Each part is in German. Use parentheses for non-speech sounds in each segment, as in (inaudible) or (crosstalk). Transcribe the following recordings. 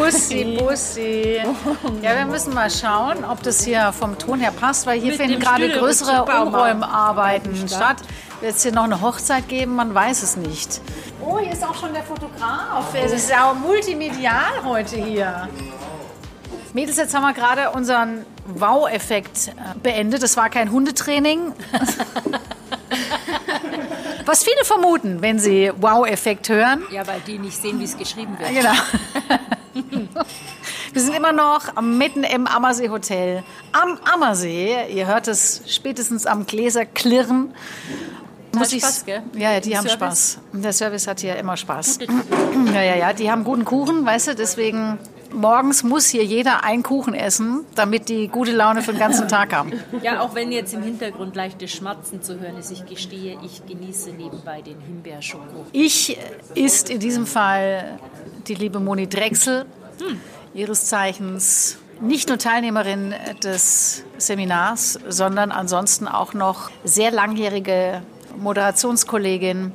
Bussi, Bussi. Ja, wir müssen mal schauen, ob das hier vom Ton her passt, weil hier Mit finden gerade Stühle größere Umräumarbeiten statt. Wird es hier noch eine Hochzeit geben? Man weiß es nicht. Oh, hier ist auch schon der Fotograf. Es ist ja auch multimedial heute hier. Mädels, jetzt haben wir gerade unseren Wow-Effekt äh, beendet. Das war kein Hundetraining. (laughs) Was viele vermuten, wenn sie Wow-Effekt hören. Ja, weil die nicht sehen, wie es geschrieben wird. Genau. (laughs) (laughs) Wir sind immer noch mitten im Ammersee Hotel. Am Ammersee. Ihr hört es spätestens am Gläserklirren. Hat ich's- Spaß, gell? Ja, ja, die haben Service? Spaß. Der Service hat hier immer Spaß. (clears throat) Ja, ja, ja, die haben guten Kuchen, weißt du, deswegen morgens muss hier jeder einen Kuchen essen, damit die gute Laune für den ganzen Tag haben. (laughs) Ja, auch wenn jetzt im Hintergrund leichtes Schmatzen zu hören ist, ich gestehe, ich genieße nebenbei den Himbeerschoko. Ich ist in diesem Fall die liebe Moni Drechsel, ihres Zeichens nicht nur Teilnehmerin des Seminars, sondern ansonsten auch noch sehr langjährige Moderationskollegin.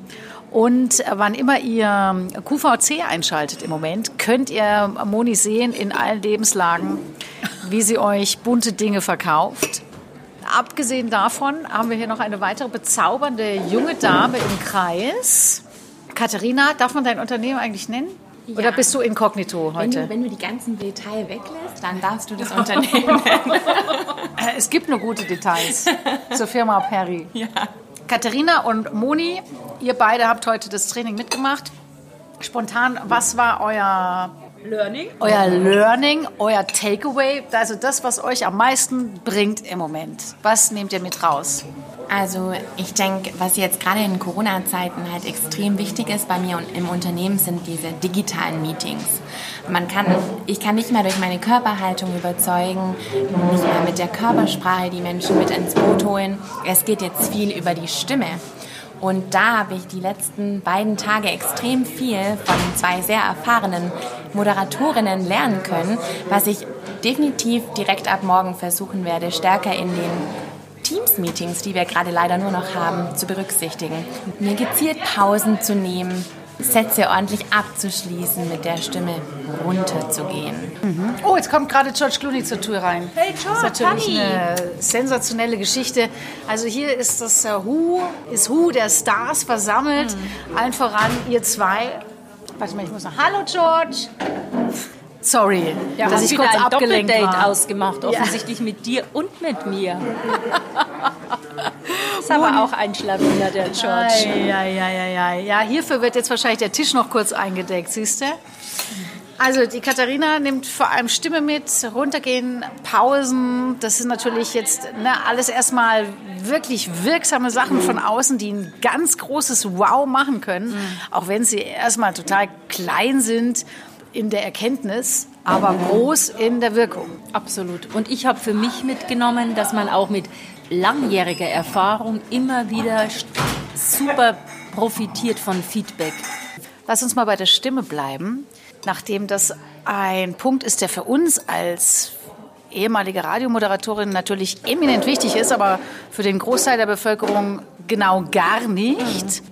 Und wann immer ihr QVC einschaltet im Moment, könnt ihr Moni sehen in allen Lebenslagen, wie sie euch bunte Dinge verkauft. Abgesehen davon haben wir hier noch eine weitere bezaubernde junge Dame im Kreis. Katharina, darf man dein Unternehmen eigentlich nennen? Oder Ja. bist du inkognito Wenn heute? du, wenn du die ganzen Details weglässt, dann darfst du das Unternehmen. Äh, Es gibt nur gute Details zur Firma Perry. (laughs) Katharina und Moni, ihr beide habt heute das Training mitgemacht. Spontan, was war euer, Learning? euer Learning, euer Takeaway? Also das, was euch am meisten bringt im Moment. Was nehmt ihr mit raus? Also ich denke, was jetzt gerade in Corona-Zeiten halt extrem wichtig ist bei mir und im Unternehmen sind diese digitalen Meetings. Man kann, ich kann nicht mehr durch meine Körperhaltung überzeugen, nicht mehr mit der Körpersprache die Menschen mit ins Boot holen. Es geht jetzt viel über die Stimme. Und da habe ich die letzten beiden Tage extrem viel von zwei sehr erfahrenen Moderatorinnen lernen können, was ich definitiv direkt ab morgen versuchen werde, stärker in den Teams-Meetings, die wir gerade leider nur noch haben, zu berücksichtigen. Mir gezielt Pausen zu nehmen, Sätze ordentlich abzuschließen, mit der Stimme runterzugehen. Oh, jetzt kommt gerade George Clooney zur Tür rein. Hey, George, Das ist natürlich Honey. eine sensationelle Geschichte. Also hier ist das äh, Who, ist Who der Stars versammelt. Allen voran ihr zwei. Warte mal, ich muss noch. Hallo George. Sorry, dass Hast ich kurz ein abgelenkt Doppeldate war. ausgemacht, offensichtlich mit dir und mit mir. (laughs) ist aber auch ein Schlawiner, der George. Ja, ja, ja, ja. Ja, hierfür wird jetzt wahrscheinlich der Tisch noch kurz eingedeckt, siehst du? Also die Katharina nimmt vor allem Stimme mit, runtergehen, Pausen. Das sind natürlich jetzt ne, alles erstmal wirklich wirksame Sachen von außen, die ein ganz großes Wow machen können, auch wenn sie erstmal total klein sind in der Erkenntnis, aber groß in der Wirkung. Absolut. Und ich habe für mich mitgenommen, dass man auch mit langjähriger Erfahrung immer wieder super profitiert von Feedback. Lass uns mal bei der Stimme bleiben, nachdem das ein Punkt ist, der für uns als ehemalige Radiomoderatorin natürlich eminent wichtig ist, aber für den Großteil der Bevölkerung genau gar nicht.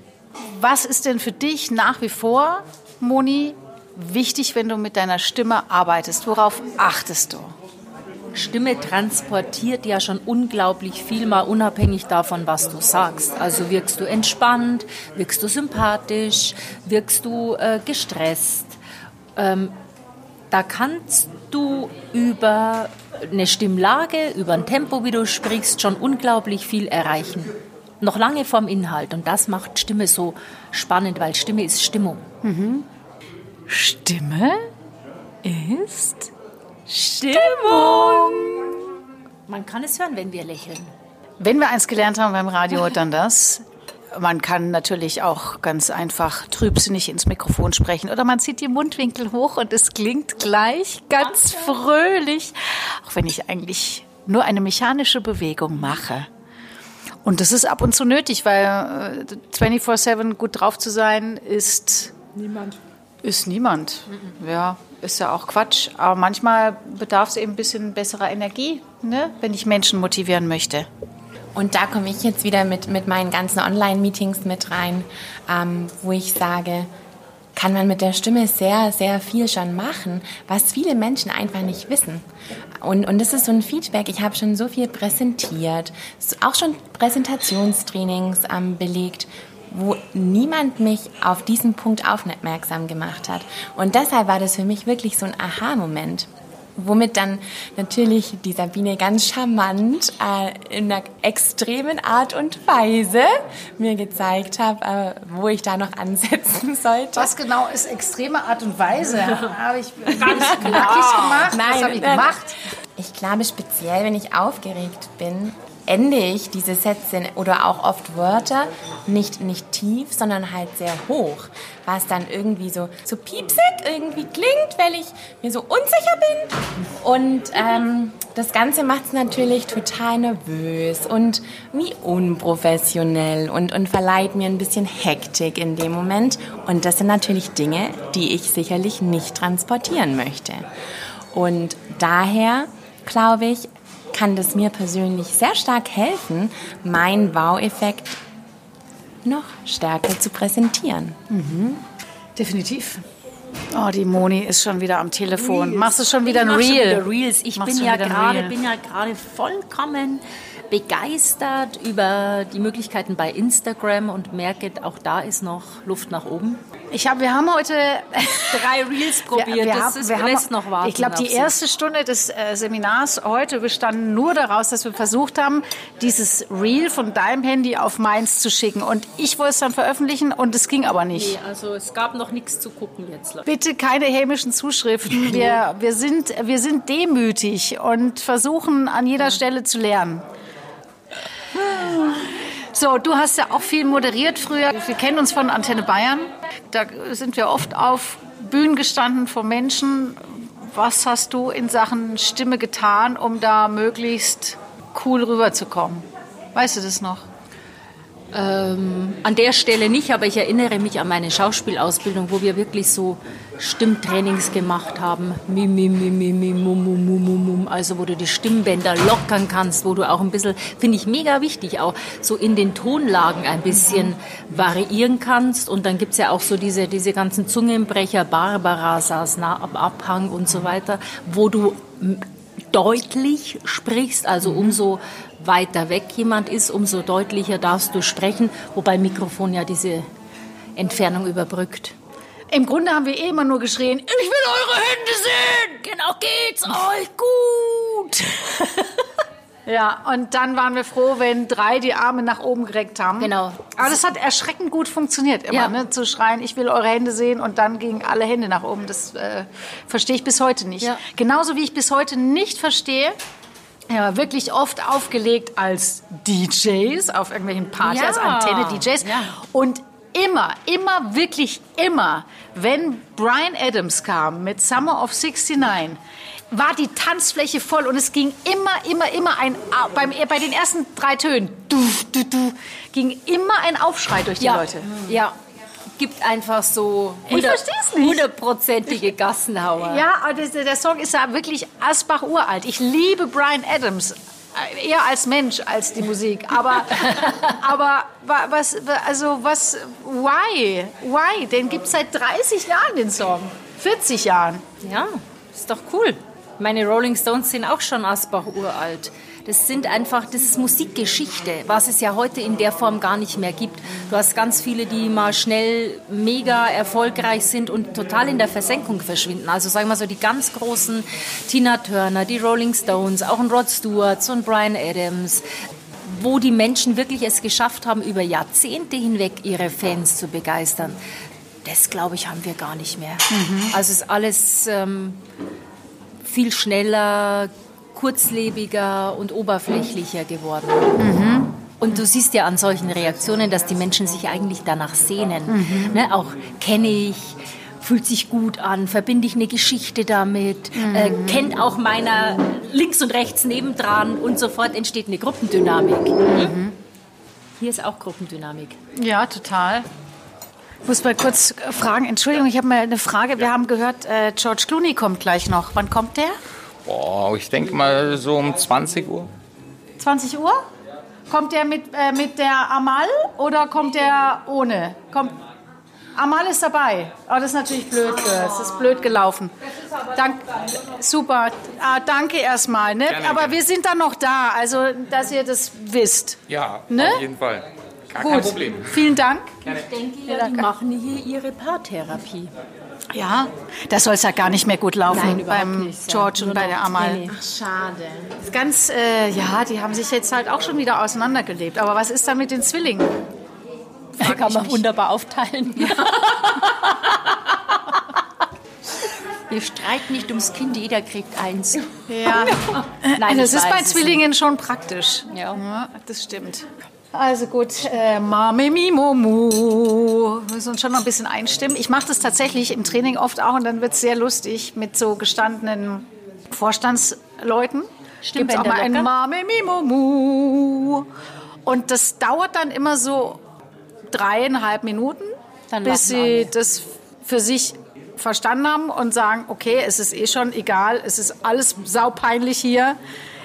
Was ist denn für dich nach wie vor, Moni, wichtig, wenn du mit deiner Stimme arbeitest? Worauf achtest du? Stimme transportiert ja schon unglaublich viel, mal unabhängig davon, was du sagst. Also wirkst du entspannt, wirkst du sympathisch, wirkst du äh, gestresst. Ähm, da kannst du über eine Stimmlage, über ein Tempo, wie du sprichst, schon unglaublich viel erreichen. Noch lange vorm Inhalt. Und das macht Stimme so spannend, weil Stimme ist Stimmung. Stimme ist Stimmung! Man kann es hören, wenn wir lächeln. Wenn wir eins gelernt haben beim Radio, dann das. Man kann natürlich auch ganz einfach trübsinnig ins Mikrofon sprechen oder man zieht die Mundwinkel hoch und es klingt gleich ganz fröhlich. Auch wenn ich eigentlich nur eine mechanische Bewegung mache, und das ist ab und zu nötig, weil äh, 24-7 gut drauf zu sein, ist niemand. Ist niemand. Ja, ist ja auch Quatsch. Aber manchmal bedarf es eben ein bisschen besserer Energie, ne? wenn ich Menschen motivieren möchte. Und da komme ich jetzt wieder mit, mit meinen ganzen Online-Meetings mit rein, ähm, wo ich sage, kann man mit der Stimme sehr, sehr viel schon machen, was viele Menschen einfach nicht wissen. Und, und das ist so ein Feedback. Ich habe schon so viel präsentiert, auch schon Präsentationstrainings ähm, belegt, wo niemand mich auf diesen Punkt aufmerksam gemacht hat. Und deshalb war das für mich wirklich so ein Aha-Moment. Womit dann natürlich die Sabine ganz charmant äh, in einer extremen Art und Weise mir gezeigt hat, äh, wo ich da noch ansetzen sollte. Was genau ist extreme Art und Weise? (laughs) habe ich ganz knackig gemacht? Nein, Was habe ich gemacht? Ich glaube speziell, wenn ich aufgeregt bin, ende ich diese Sätze oder auch oft Wörter nicht, nicht tief, sondern halt sehr hoch, was dann irgendwie so, so piepsig irgendwie klingt, weil ich mir so unsicher bin. Und ähm, das Ganze macht es natürlich total nervös und wie unprofessionell und, und verleiht mir ein bisschen Hektik in dem Moment. Und das sind natürlich Dinge, die ich sicherlich nicht transportieren möchte. Und daher glaube ich, kann das mir persönlich sehr stark helfen, meinen Wow-Effekt noch stärker zu präsentieren. Mhm. Definitiv. Oh, die Moni ist schon wieder am Telefon. Reels. Machst du schon wieder ein Reel? Schon wieder Reels. Ich bin ja, gerade, bin ja gerade vollkommen begeistert über die Möglichkeiten bei Instagram und merke, auch da ist noch Luft nach oben. Ich hab, wir haben heute (laughs) drei Reels (laughs) probiert. Wir, wir das ist, wir noch warten. Ich glaube, die erste Stunde des äh, Seminars heute bestand nur daraus, dass wir versucht haben, dieses Reel von deinem Handy auf meins zu schicken. Und ich wollte es dann veröffentlichen und es ging aber nicht. Nee, also es gab noch nichts zu gucken jetzt. Leute. Bitte keine hämischen Zuschriften. (laughs) Wir, wir, sind, wir sind demütig und versuchen an jeder Stelle zu lernen. So, du hast ja auch viel moderiert früher. Wir kennen uns von Antenne Bayern. Da sind wir oft auf Bühnen gestanden vor Menschen. Was hast du in Sachen Stimme getan, um da möglichst cool rüberzukommen? Weißt du das noch? Ähm, an der Stelle nicht, aber ich erinnere mich an meine Schauspielausbildung, wo wir wirklich so Stimmtrainings gemacht haben. Mim, mim, mim, mim, mim, mum, mum, mum, mum. Also wo du die Stimmbänder lockern kannst, wo du auch ein bisschen, finde ich mega wichtig, auch so in den Tonlagen ein bisschen variieren kannst. Und dann gibt es ja auch so diese, diese ganzen Zungenbrecher, Barbara saß nah am Abhang und so weiter, wo du deutlich sprichst, also umso weiter weg jemand ist, umso deutlicher darfst du sprechen, wobei Mikrofon ja diese Entfernung überbrückt. Im Grunde haben wir eh immer nur geschrien, ich will eure Hände sehen! Genau geht's euch gut! (laughs) ja, und dann waren wir froh, wenn drei die Arme nach oben gereckt haben. Genau. Aber das hat erschreckend gut funktioniert, immer, ja. ne? zu schreien, ich will eure Hände sehen und dann gingen alle Hände nach oben. Das äh, verstehe ich bis heute nicht. Ja. Genauso wie ich bis heute nicht verstehe, ja, wirklich oft aufgelegt als DJs auf irgendwelchen Partys, ja. als Antenne-DJs. Ja. Und immer, immer, wirklich immer, wenn Brian Adams kam mit Summer of 69, war die Tanzfläche voll und es ging immer, immer, immer ein, beim, bei den ersten drei Tönen, du, du, du, ging immer ein Aufschrei durch die ja. Leute. Ja, gibt einfach so hundertprozentige Gassenhauer. Ja, der, der Song ist ja wirklich Asbach uralt. Ich liebe Brian Adams äh, eher als Mensch als die Musik. Aber, (laughs) aber was, also was, why? Why? Den gibt es seit 30 Jahren, den Song. 40 Jahren. Ja, ist doch cool. Meine Rolling Stones sind auch schon Asbach uralt. Das sind einfach, das ist Musikgeschichte, was es ja heute in der Form gar nicht mehr gibt. Du hast ganz viele, die mal schnell mega erfolgreich sind und total in der Versenkung verschwinden. Also sagen wir so die ganz großen Tina Turner, die Rolling Stones, auch ein Rod Stewart, so ein Brian Adams, wo die Menschen wirklich es geschafft haben, über Jahrzehnte hinweg ihre Fans zu begeistern. Das, glaube ich, haben wir gar nicht mehr. Mhm. Also es ist alles ähm, viel schneller, kurzlebiger und oberflächlicher geworden. Mhm. Und du siehst ja an solchen Reaktionen, dass die Menschen sich eigentlich danach sehnen. Mhm. Ne, auch kenne ich, fühlt sich gut an, verbinde ich eine Geschichte damit, mhm. äh, kennt auch meiner links und rechts nebendran und sofort entsteht eine Gruppendynamik. Mhm. Hier ist auch Gruppendynamik. Ja, total. Ich muss mal kurz fragen, Entschuldigung, ich habe mal eine Frage. Wir haben gehört, äh, George Clooney kommt gleich noch. Wann kommt der? Boah, ich denke mal so um 20 Uhr. 20 Uhr? Kommt der mit, äh, mit der Amal oder kommt der ohne? Kommt, Amal ist dabei. Oh, das ist natürlich blöd. Das ist blöd gelaufen. Dank, super. Ah, danke erstmal. Ne? Gerne, Aber gerne. wir sind dann noch da, also dass ihr das wisst. Ja, ne? auf jeden Fall. Gar Gut. kein Problem. Vielen Dank. Gerne. Ich denke, ja, die machen hier ihre Paartherapie. Ja, das soll es ja gar nicht mehr gut laufen Nein, beim nicht, George ja. und bei der Amal. Ach, schade. Ganz, äh, ja, die haben sich jetzt halt auch schon wieder auseinandergelebt. Aber was ist da mit den Zwillingen? Frag kann man mich. wunderbar aufteilen. (laughs) Wir streiten nicht ums Kind, jeder kriegt eins. Ja, (laughs) Nein, das ist bei Zwillingen schon praktisch. Ja. ja, das stimmt. Also gut, äh, Mame Mimomu. Wir müssen uns schon noch ein bisschen einstimmen. Ich mache das tatsächlich im Training oft auch und dann wird es sehr lustig mit so gestandenen Vorstandsleuten. Gibt auch mal ein Mame Mimomu. Und das dauert dann immer so dreieinhalb Minuten, dann bis sie das für sich verstanden haben und sagen, okay, es ist eh schon egal, es ist alles saupeinlich hier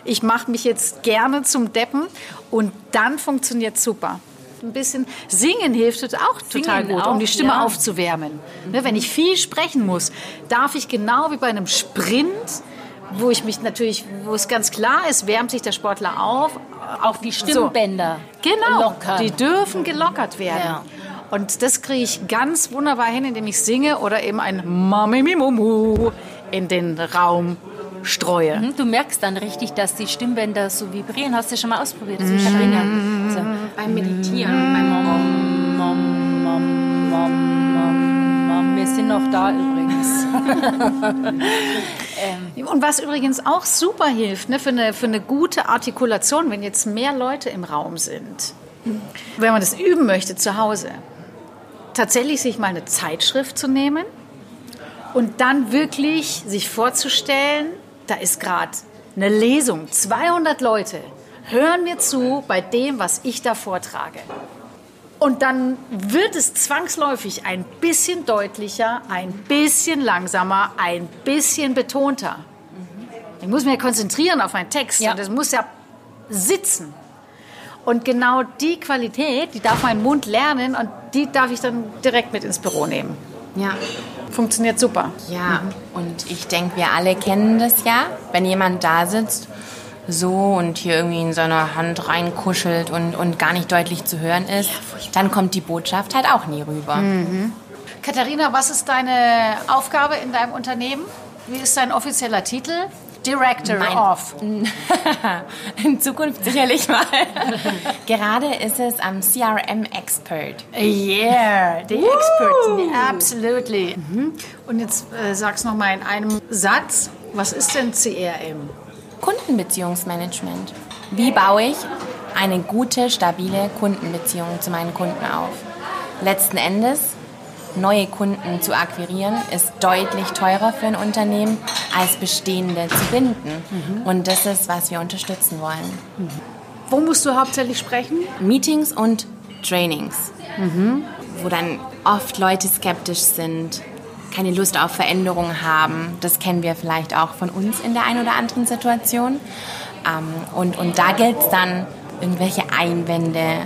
ich mache mich jetzt gerne zum Deppen und dann funktioniert es super. Ein bisschen singen hilft auch total singen gut, auch, um die Stimme ja. aufzuwärmen. Mhm. wenn ich viel sprechen muss, darf ich genau wie bei einem Sprint wo ich mich natürlich, wo es ganz klar ist, wärmt sich der Sportler auf. Auch die Stimmbänder. So. Genau. Lockern. Die dürfen gelockert werden. Ja. Und das kriege ich ganz wunderbar hin, indem ich singe oder eben ein Mamimimumu in den Raum streue. Mhm, du merkst dann richtig, dass die Stimmbänder so vibrieren. Hast du schon mal ausprobiert? Das ist Katharina. So. Beim Meditieren, beim Mom, Mom, Mom, Mom, Mom, Mom. Wir sind noch da übrigens. (laughs) ähm. Und was übrigens auch super hilft ne, für, eine, für eine gute Artikulation, wenn jetzt mehr Leute im Raum sind, wenn man das üben möchte zu Hause, tatsächlich sich mal eine Zeitschrift zu nehmen und dann wirklich sich vorzustellen, da ist gerade eine Lesung, 200 Leute hören mir zu bei dem, was ich da vortrage. Und dann wird es zwangsläufig ein bisschen deutlicher, ein bisschen langsamer, ein bisschen betonter. Ich muss mich konzentrieren auf meinen Text ja. und das muss ja sitzen. Und genau die Qualität, die darf mein Mund lernen und die darf ich dann direkt mit ins Büro nehmen. Ja. Funktioniert super. Ja, mhm. und ich denke, wir alle kennen das ja, wenn jemand da sitzt so und hier irgendwie in seiner Hand reinkuschelt und, und gar nicht deutlich zu hören ist, ja, dann kommt die Botschaft halt auch nie rüber. Mhm. Katharina, was ist deine Aufgabe in deinem Unternehmen? Wie ist dein offizieller Titel? Director mein, of. (laughs) In Zukunft sicherlich mal. (laughs) Gerade ist es am CRM Expert. Yeah, the Woo! Expert. Absolutely. Mhm. Und jetzt äh, sag's noch mal in einem Satz. Was ist denn CRM? Kundenbeziehungsmanagement. Wie baue ich eine gute, stabile Kundenbeziehung zu meinen Kunden auf? Letzten Endes neue Kunden zu akquirieren, ist deutlich teurer für ein Unternehmen, als bestehende zu binden. Mhm. Und das ist, was wir unterstützen wollen. Mhm. Wo musst du hauptsächlich sprechen? Meetings und Trainings, mhm. wo dann oft Leute skeptisch sind, keine Lust auf Veränderungen haben. Das kennen wir vielleicht auch von uns in der einen oder anderen Situation. Ähm, und, und da gilt es dann, irgendwelche Einwände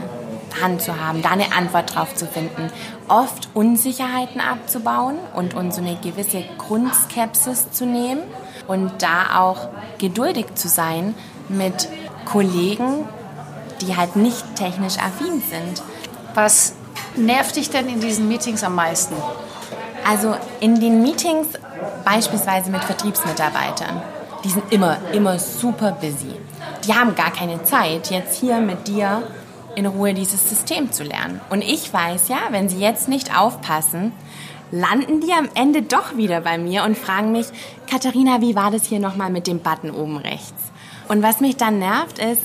Hand zu haben, da eine Antwort drauf zu finden, oft Unsicherheiten abzubauen und uns so eine gewisse Grundskepsis zu nehmen und da auch geduldig zu sein mit Kollegen, die halt nicht technisch affin sind. Was nervt dich denn in diesen Meetings am meisten? Also in den Meetings beispielsweise mit Vertriebsmitarbeitern, die sind immer, immer super busy. Die haben gar keine Zeit, jetzt hier mit dir in Ruhe dieses System zu lernen. Und ich weiß ja, wenn sie jetzt nicht aufpassen, landen die am Ende doch wieder bei mir und fragen mich, Katharina, wie war das hier nochmal mit dem Button oben rechts? Und was mich dann nervt, ist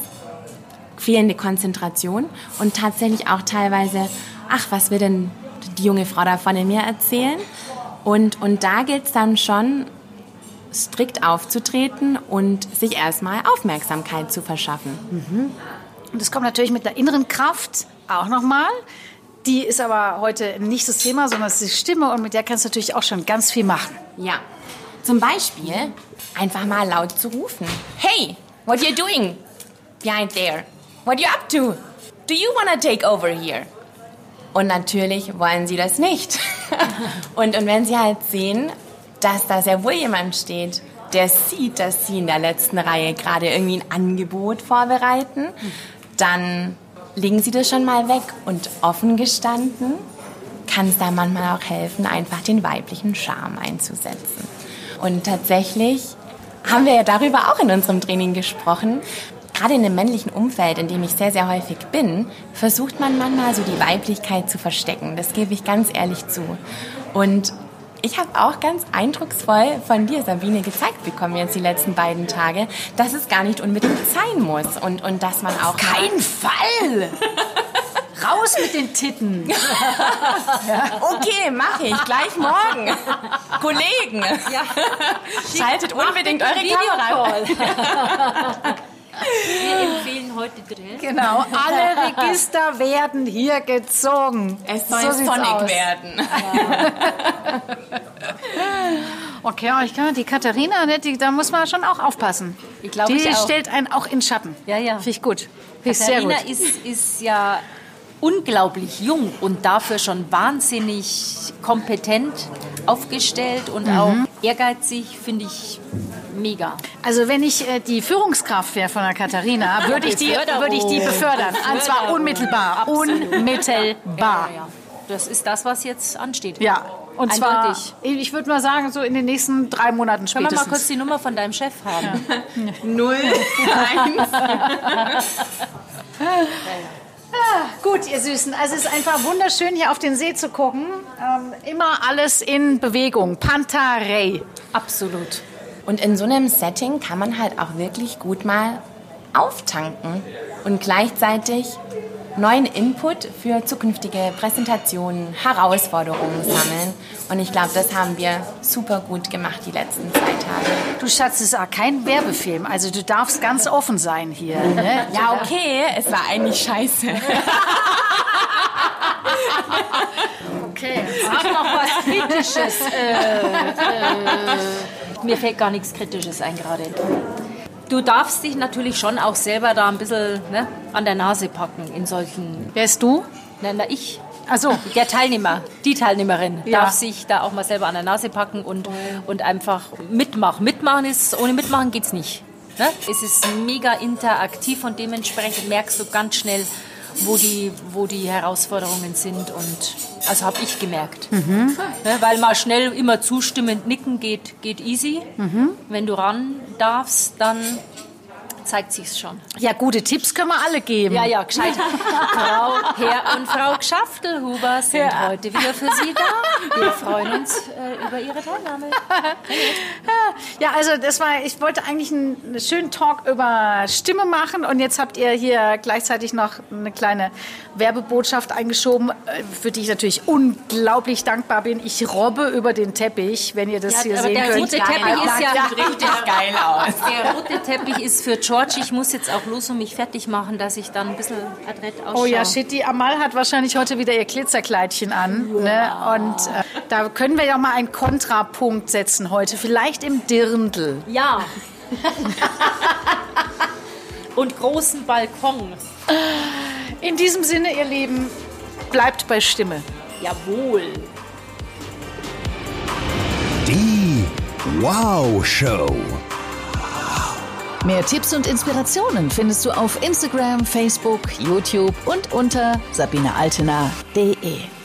fehlende Konzentration und tatsächlich auch teilweise, ach, was will denn die junge Frau da vorne mir erzählen? Und, und da gilt es dann schon, strikt aufzutreten und sich erstmal Aufmerksamkeit zu verschaffen. Mhm. Und das kommt natürlich mit einer inneren Kraft auch nochmal. Die ist aber heute nicht das Thema, sondern es ist die Stimme und mit der kannst du natürlich auch schon ganz viel machen. Ja. Zum Beispiel einfach mal laut zu rufen. Hey, what you doing behind there? What you up to? Do you wanna take over here? Und natürlich wollen sie das nicht. (laughs) und, und wenn sie halt sehen, dass da sehr wohl jemand steht, der sieht, dass sie in der letzten Reihe gerade irgendwie ein Angebot vorbereiten, dann legen sie das schon mal weg. Und offen gestanden kann es da manchmal auch helfen, einfach den weiblichen Charme einzusetzen. Und tatsächlich haben wir ja darüber auch in unserem Training gesprochen. Gerade in dem männlichen Umfeld, in dem ich sehr, sehr häufig bin, versucht man manchmal so die Weiblichkeit zu verstecken. Das gebe ich ganz ehrlich zu. Und ich habe auch ganz eindrucksvoll von dir, Sabine, gezeigt bekommen jetzt die letzten beiden Tage, dass es gar nicht unbedingt sein muss und, und dass man auch... Keinen Fall! (laughs) Raus mit den Titten. (laughs) Okay, mache ich. Gleich morgen. (laughs) Kollegen, Ja. schaltet unbedingt eure Kamera. Wir empfehlen heute Drill. Genau, alle (laughs) Register werden hier gezogen. Es soll So Sonic aus. werden. (laughs) Okay, aber ich kann die Katharina, ne, die, da muss man schon auch aufpassen. Ich glaube, die ich auch. stellt einen auch in Schatten. Ja, ja. Finde ich gut. Sehr Katharina gut. ist, ist ja unglaublich jung und dafür schon wahnsinnig kompetent aufgestellt und Mhm. auch ehrgeizig, finde ich mega. Also wenn ich äh, die Führungskraft wäre von der Katharina, (laughs) würde ich die, würde ich die befördern. Und zwar unmittelbar. Absolut. Unmittelbar. Ja, ja. Das ist das, was jetzt ansteht. Ja. Und zwar, Eindeutig. ich würde mal sagen, so in den nächsten drei Monaten Können wir mal spätestens. kurz die Nummer von deinem Chef haben? (laughs) Null, eins. (laughs) Gut, ihr Süßen. Also es ist einfach wunderschön, hier auf den See zu gucken. Ähm, immer alles in Bewegung. Pantarei. Absolut. Und in so einem Setting kann man halt auch wirklich gut mal auftanken und gleichzeitig neuen Input für zukünftige Präsentationen, Herausforderungen sammeln. Und ich glaube, das haben wir super gut gemacht die letzten zwei Tage. Du Schatz, es ist auch kein Werbefilm. Also du darfst ganz offen sein hier. Ne? Ja, okay, es war eigentlich scheiße. Okay. Sag noch was Kritisches. Mir fällt gar nichts Kritisches ein gerade. Du darfst dich natürlich schon auch selber da ein bisschen ne, an der Nase packen in solchen. Wer ist du? Na, na ich. Also Der Teilnehmer, die Teilnehmerin Ja. darf sich da auch mal selber an der Nase packen und, und einfach mitmachen. Mitmachen ist, ohne Mitmachen geht's nicht. Ne? Es ist mega interaktiv und dementsprechend merkst du ganz schnell, wo die, wo die Herausforderungen sind und also habe ich gemerkt. Ne? Weil mal schnell immer zustimmend nicken geht, geht easy. Wenn du ran darfst, dann zeigt sich's schon. Ja, gute Tipps können wir alle geben. Ja, ja, gescheit. (laughs) Frau, Herr und Frau Gschaftelhuber sind Ja. heute wieder für Sie da. Wir freuen uns äh, über Ihre Teilnahme. (laughs) Ja, also das war, ich wollte eigentlich einen, schönen Talk über Stimme machen und jetzt habt ihr hier gleichzeitig noch eine kleine Werbebotschaft eingeschoben, äh, für die ich natürlich unglaublich dankbar bin. Ich robbe über den Teppich, wenn ihr das Ja, hier aber sehen der könnt. rote Teppich ist ja, Richtig (laughs) geil aus. der rote Teppich ist für George. Ich muss jetzt auch los und mich fertig machen, dass ich dann ein bisschen adrett ausschaue. Oh ja, shit, die Amal hat wahrscheinlich heute wieder ihr Glitzerkleidchen an. Ne? Und äh, da können wir ja mal einen Kontrapunkt setzen heute, vielleicht im Dirndl. Ja. (laughs) und großen Balkon. In diesem Sinne, ihr Lieben, bleibt bei Stimme. Jawohl. Die Wow Show. Mehr Tipps und Inspirationen findest du auf Instagram, Facebook, YouTube und unter sabinealtener.de.